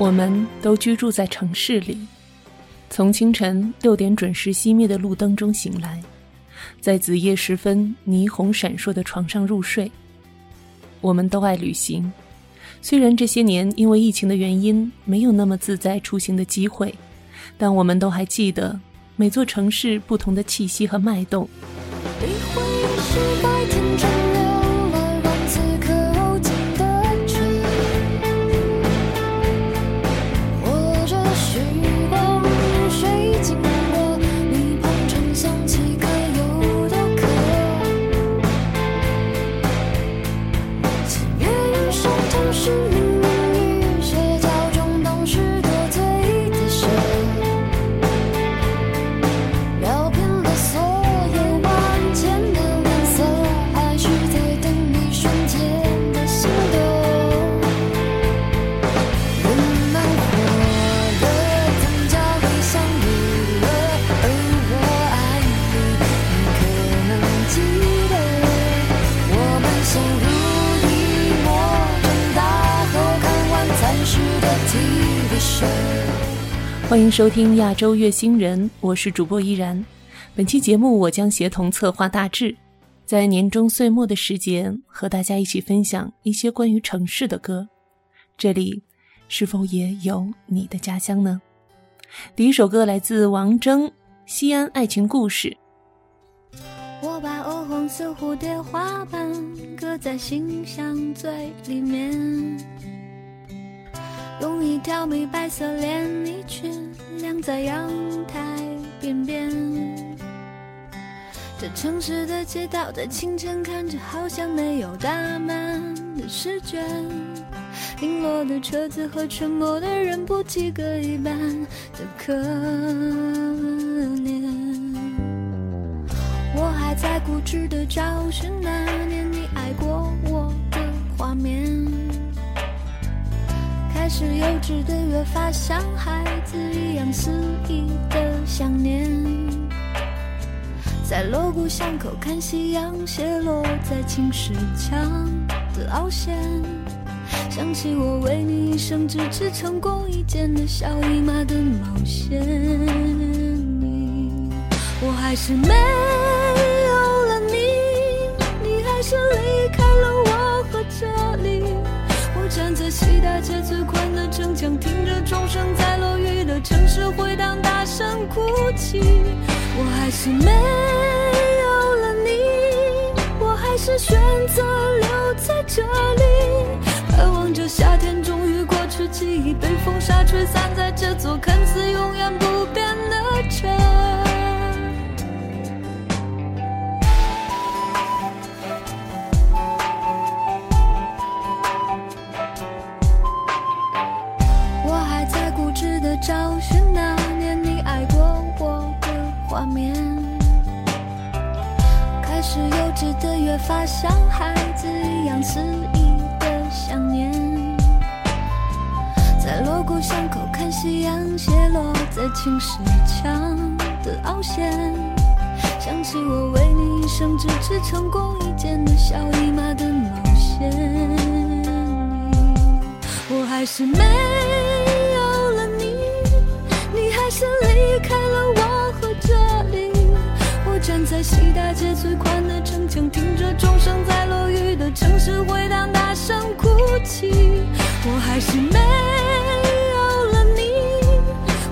我们都居住在城市里，从清晨六点准时熄灭的路灯中醒来，在子夜时分霓虹闪烁的床上入睡。我们都爱旅行，虽然这些年因为疫情的原因没有那么自在出行的机会，但我们都还记得每座城市不同的气息和脉动。收听亚洲月星人，我是主播依然。本期节目我将协同策划大致，在年终岁末的时节，和大家一起分享一些关于城市的歌。这里是否也有你的家乡呢？第一首歌来自王铮，《西安爱情故事》。我把鹅黄色蝴蝶花瓣搁在心香最里面。用一条米白色连衣裙晾在阳台边边，这城市的街道在清晨看着好像没有打满的试卷，零落的车子和沉默的人不及格一般的可怜。我还在固执的找寻那年你爱过我的画面。是幼稚的越发像孩子一样肆意的想念，在锣鼓巷口看夕阳斜落在青石墙的凹陷，想起我为你一生只织成功一件的小姨妈的冒险，我还是没有了你，你还是离开了我和这里。站在西大街最宽的城墙，听着钟声在落雨的城市回荡，大声哭泣。我还是没有了你，我还是选择留在这里，盼望着夏天终于过去，记忆被风沙吹散在这座看似永远不变的城。是那年你爱过我的画面，开始幼稚的越发像孩子一样肆意的想念，在锣鼓巷口看夕阳斜落在青石墙的凹陷，想起我为你一生只织成功一件的小姨妈的冒险，我还是没，你还是离开了我和这里，我站在西大街最宽的城墙。听着钟声在落雨的城市回荡，大声哭泣。我还是没有了你，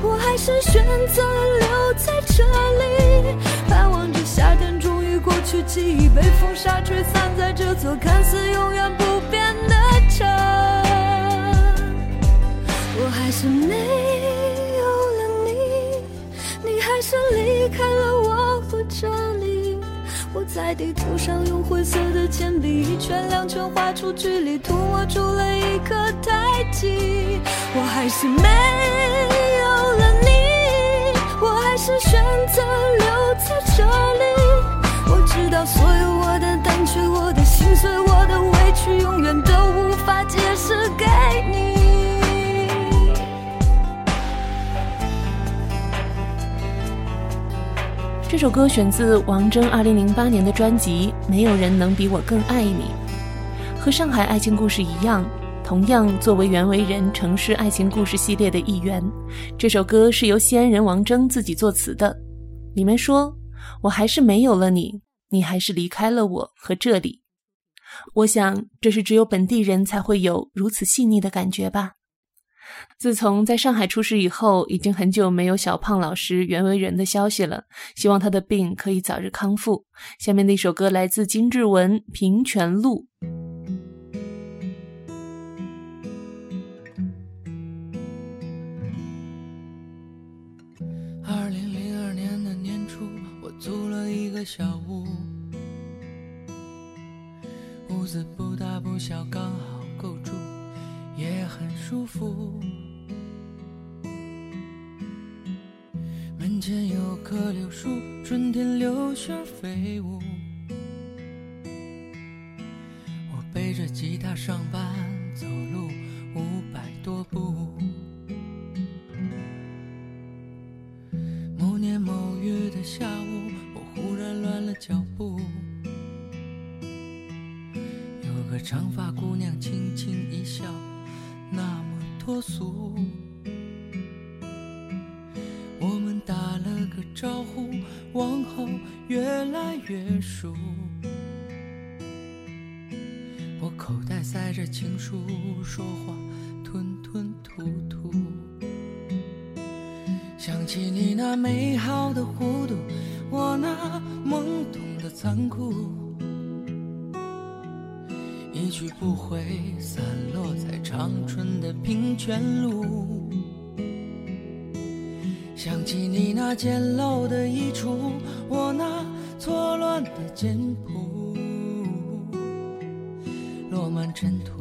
我还是选择留在这里，盼望着夏天终于过去，记忆被风沙吹散在这座看似永远不变的城。我还是没，还是离开了我和这里。我在地图上用灰色的铅笔一圈两圈画出距离，涂抹出了一颗太极。我还是没有了你，我还是选择留在这里。我知道所有我的胆怯，我的心碎，我的委屈，永远都无法解释给你。这首歌选自王铮2008年的专辑《没有人能比我更爱你》。和上海爱情故事一样，同样作为袁惟仁城市爱情故事系列的一员，这首歌是由西安人王铮自己作词的。里面说：“我还是没有了你，你还是离开了我和这里。”我想，这是只有本地人才会有如此细腻的感觉吧。自从在上海出事以后，已经很久没有小胖老师袁惟仁的消息了。希望他的病可以早日康复。下面的一首歌来自金志文《平泉路》。二零零二年的年初，我租了一个小屋，屋子不大不小，刚好。也很舒服。门前有棵柳树，春天柳絮飞舞。我背着吉他上班，长春的平泉路。想起你那简陋的衣橱，我那错乱的简谱，落满尘土，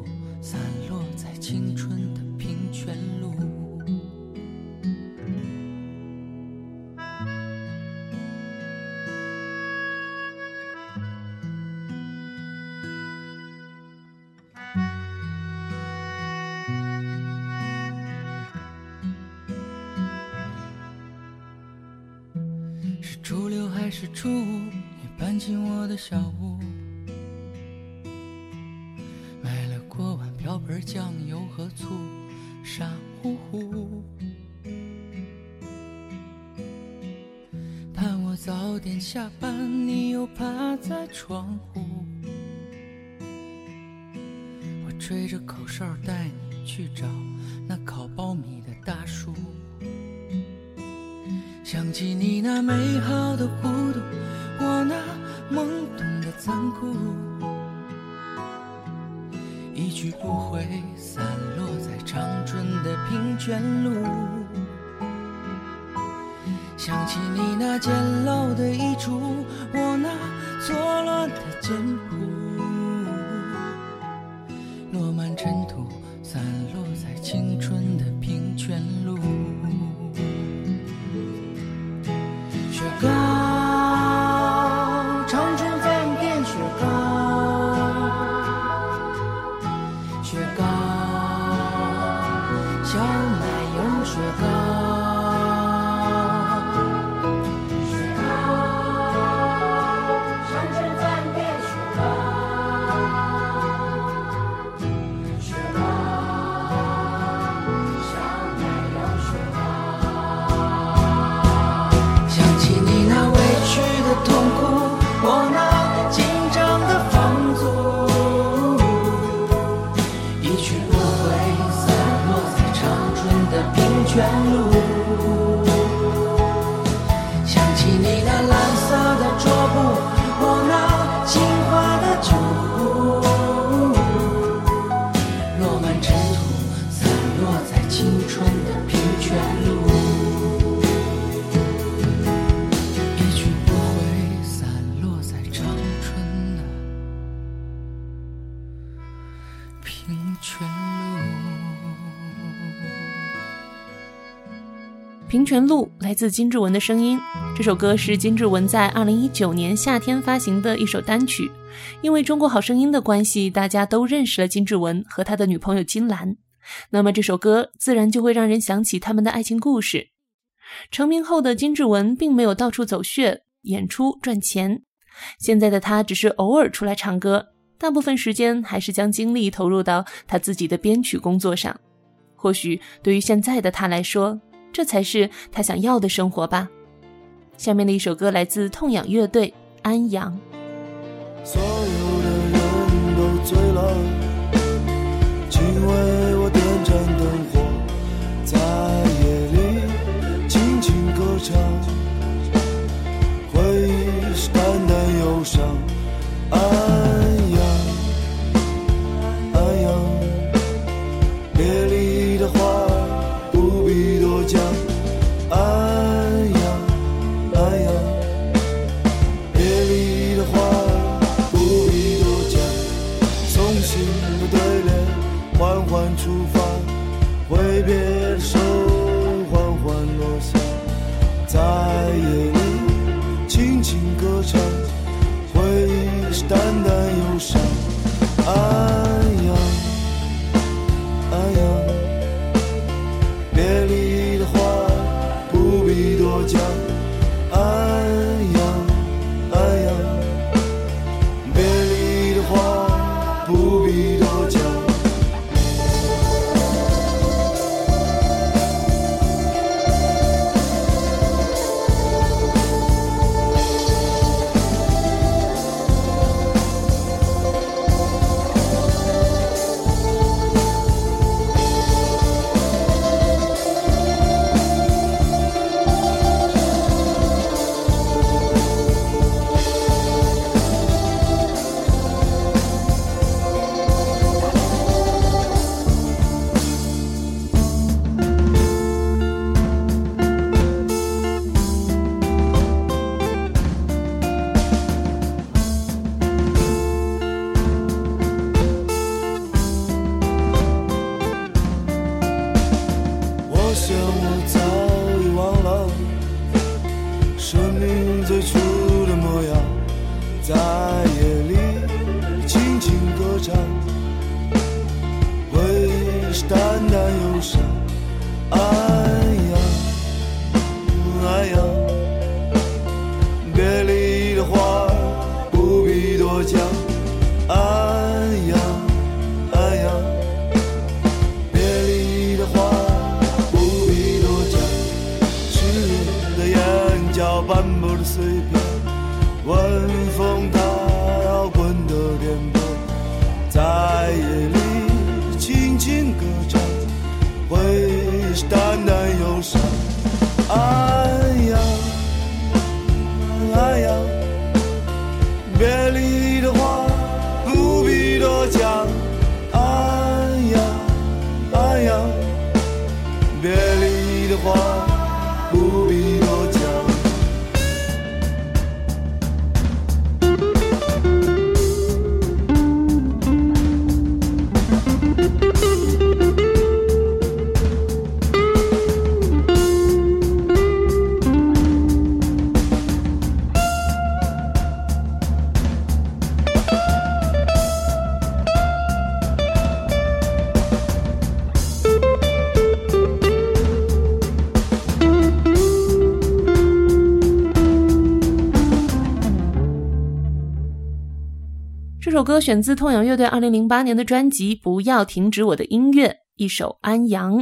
早点下班，你又趴在窗户。我吹着口哨带你去找那烤苞米的大叔。想起你那美好的糊涂，我那懵懂的残酷，一去不回，散落在长春的平泉路。想起你那简陋的衣橱，我那错乱的肩部，平泉路来自金志文的声音。这首歌是金志文在二零一九年夏天发行的一首单曲。因为中国好声音的关系，大家都认识了金志文和他的女朋友金兰。那么这首歌自然就会让人想起他们的爱情故事。成名后的金志文并没有到处走穴演出赚钱，现在的他只是偶尔出来唱歌，大部分时间还是将精力投入到他自己的编曲工作上。或许对于现在的他来说，这才是他想要的生活吧。下面的一首歌来自痛仰乐队《安阳》。所有的人都醉了，请为首歌选自痛仰乐队2008年的专辑《不要停止我的音乐》，一首《安阳》。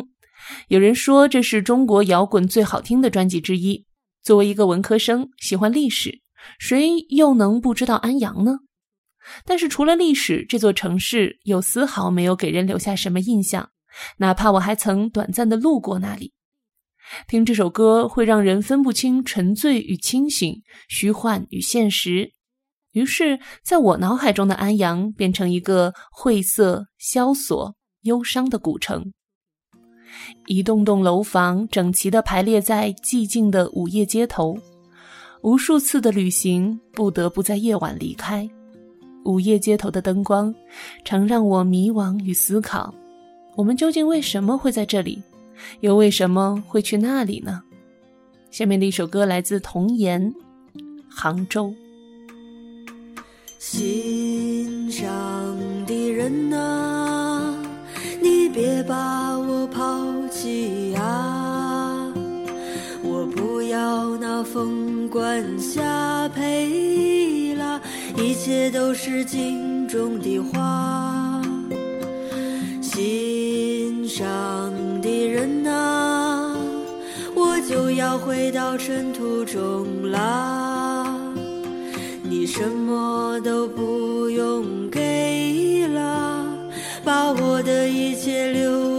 有人说这是中国摇滚最好听的专辑之一。作为一个文科生，喜欢历史，谁又能不知道安阳呢？但是除了历史，这座城市又丝毫没有给人留下什么印象，哪怕我还曾短暂的路过那里。听这首歌会让人分不清沉醉与清醒，虚幻与现实。于是，在我脑海中的安阳变成一个晦涩、萧索、忧伤的古城。一栋栋楼房整齐地排列在寂静的午夜街头，无数次的旅行不得不在夜晚离开。午夜街头的灯光常让我迷惘与思考：我们究竟为什么会在这里？又为什么会去那里呢？下面的一首歌来自童颜，《杭州》。心上的人啊，你别把我抛弃啊！我不要那凤冠霞帔啦，一切都是镜中的花。心上的人啊，我就要回到尘土中啦。你什么都不用给了，把我的一切留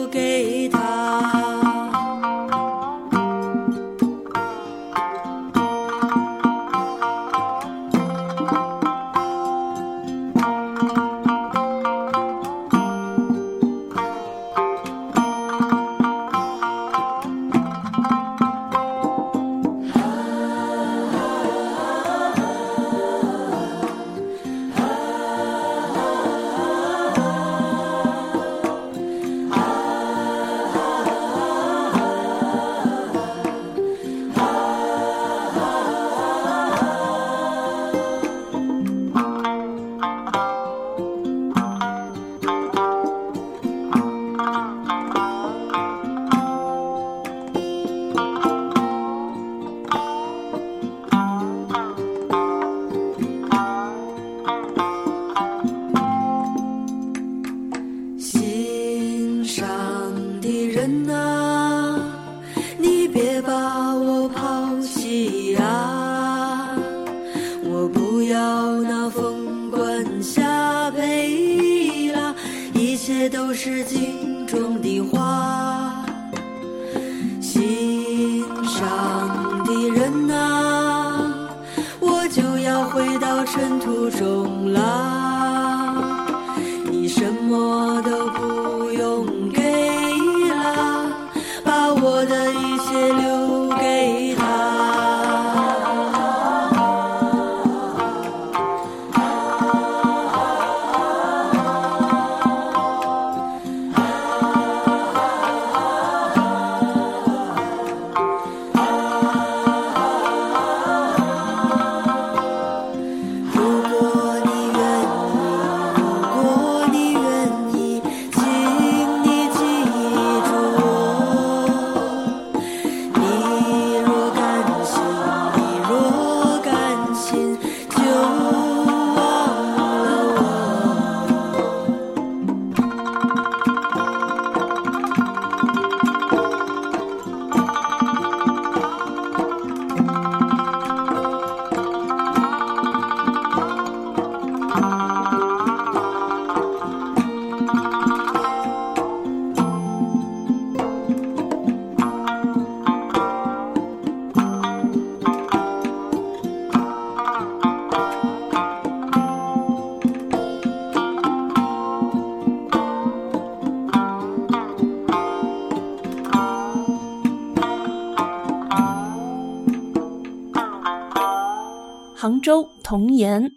童颜。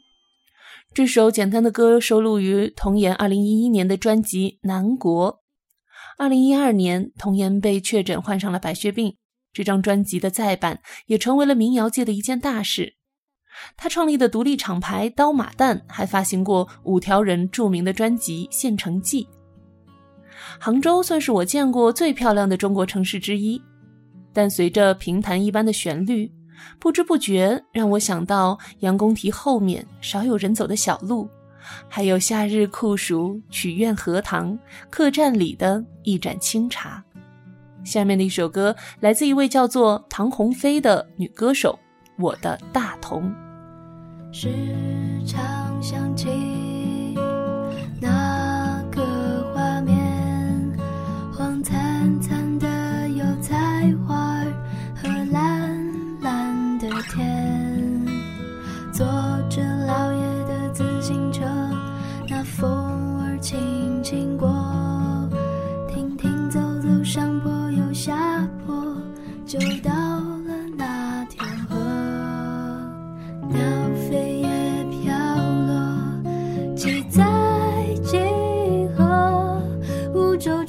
这首简单的歌收录于童颜2011年的专辑《南国》。2012年，童颜被确诊患上了白血病，这张专辑的再版也成为了民谣界的一件大事。他创立的独立厂牌刀马旦还发行过五条人著名的专辑《县城记》。杭州算是我见过最漂亮的中国城市之一，但随着平潭一般的旋律，不知不觉让我想到杨公堤后面少有人走的小路，还有夏日酷暑曲苑荷塘客栈里的一盏清茶。下面的一首歌来自一位叫做唐鸿飞的女歌手，我的大同。时常想起那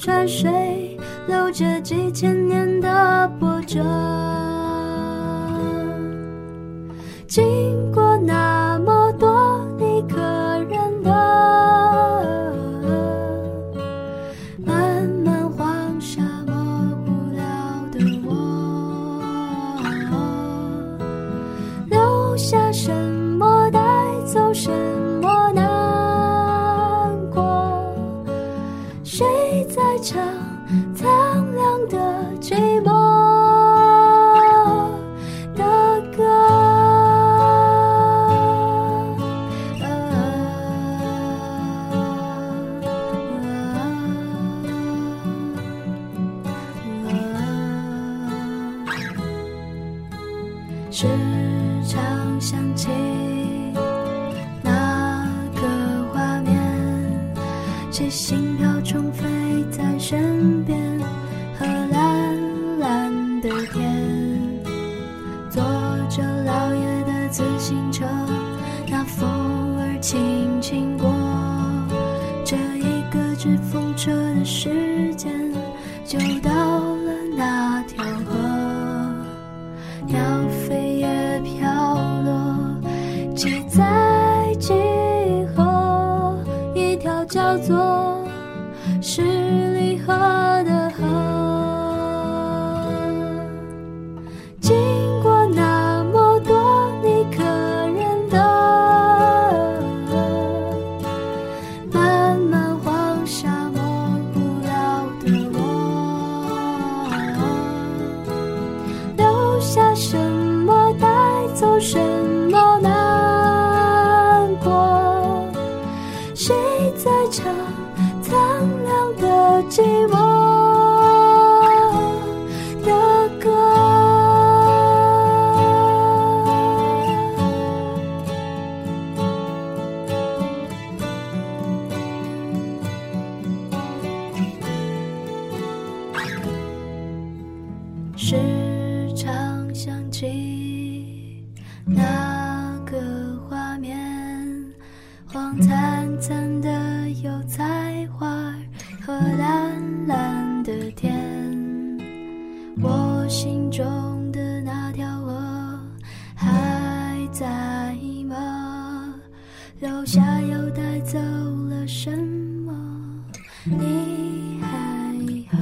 川水流着几千年的波折，这心跳重飞在身边，走什下又带走了什么？你还好？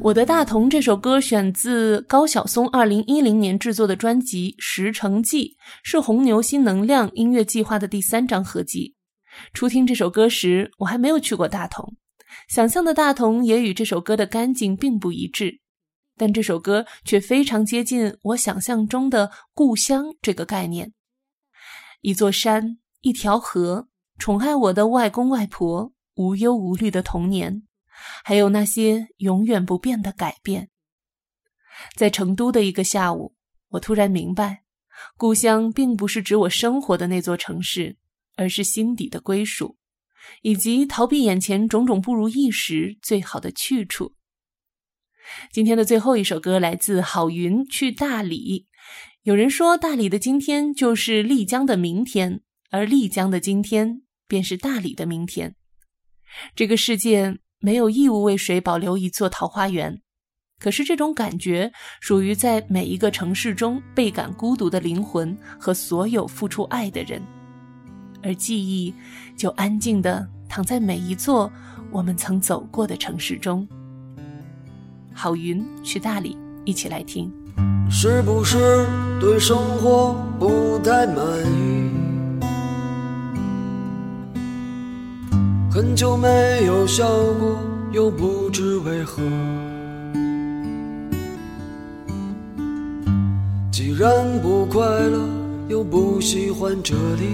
我的大同这首歌选自高晓松二零一零年制作的专辑《十城记》，是红牛新能量音乐计划的第三张合集。初听这首歌时，我还没有去过大同，想象的大同也与这首歌的干净并不一致，但这首歌却非常接近我想象中的故乡这个概念。一座山，一条河，宠爱我的外公外婆，无忧无虑的童年。还有那些永远不变的改变。在成都的一个下午，我突然明白，故乡并不是指我生活的那座城市，而是心底的归属，以及逃避眼前种种不如意时最好的去处。今天的最后一首歌来自郝云，去大理。有人说，大理的今天就是丽江的明天，而丽江的今天便是大理的明天。这个世界。没有义务为谁保留一座桃花源，可是这种感觉属于在每一个城市中倍感孤独的灵魂和所有付出爱的人，而记忆就安静地躺在每一座我们曾走过的城市中。郝云去大理，一起来听。是不是对生活不太满意？很久没有笑过，又不知为何。既然不快乐，又不喜欢这里，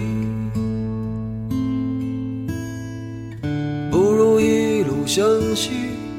不如一路向西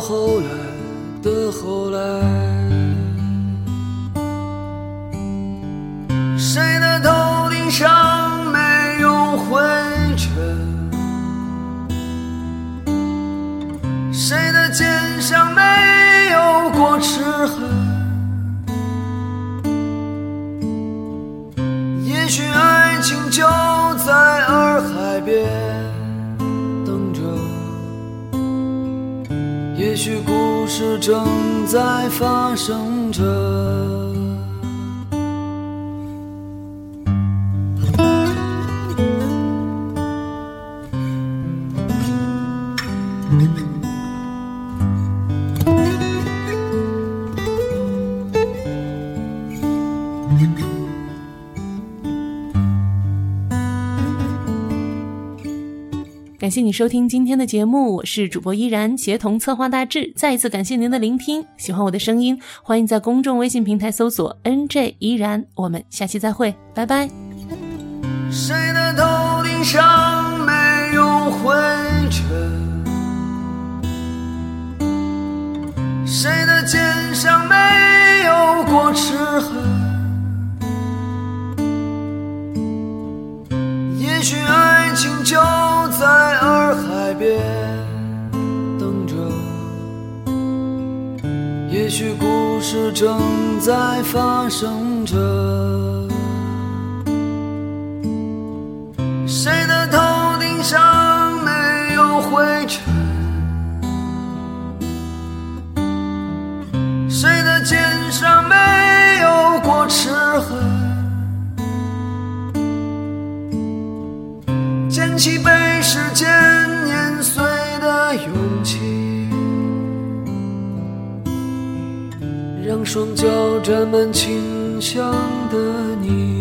后来的后来，谁的头顶上没有灰尘？谁的肩上没有过齿痕？事正在发生着。感谢你收听今天的节目，我是主播依然，协同策划大致。再一次感谢您的聆听，喜欢我的声音，欢迎在公众微信平台搜索 “nj 依然”。我们下期再会，拜拜。谁的头顶上没有灰尘？谁的肩上没有过齿痕？也许爱情就许故事正在发生着。谁的头双脚沾满清香的你。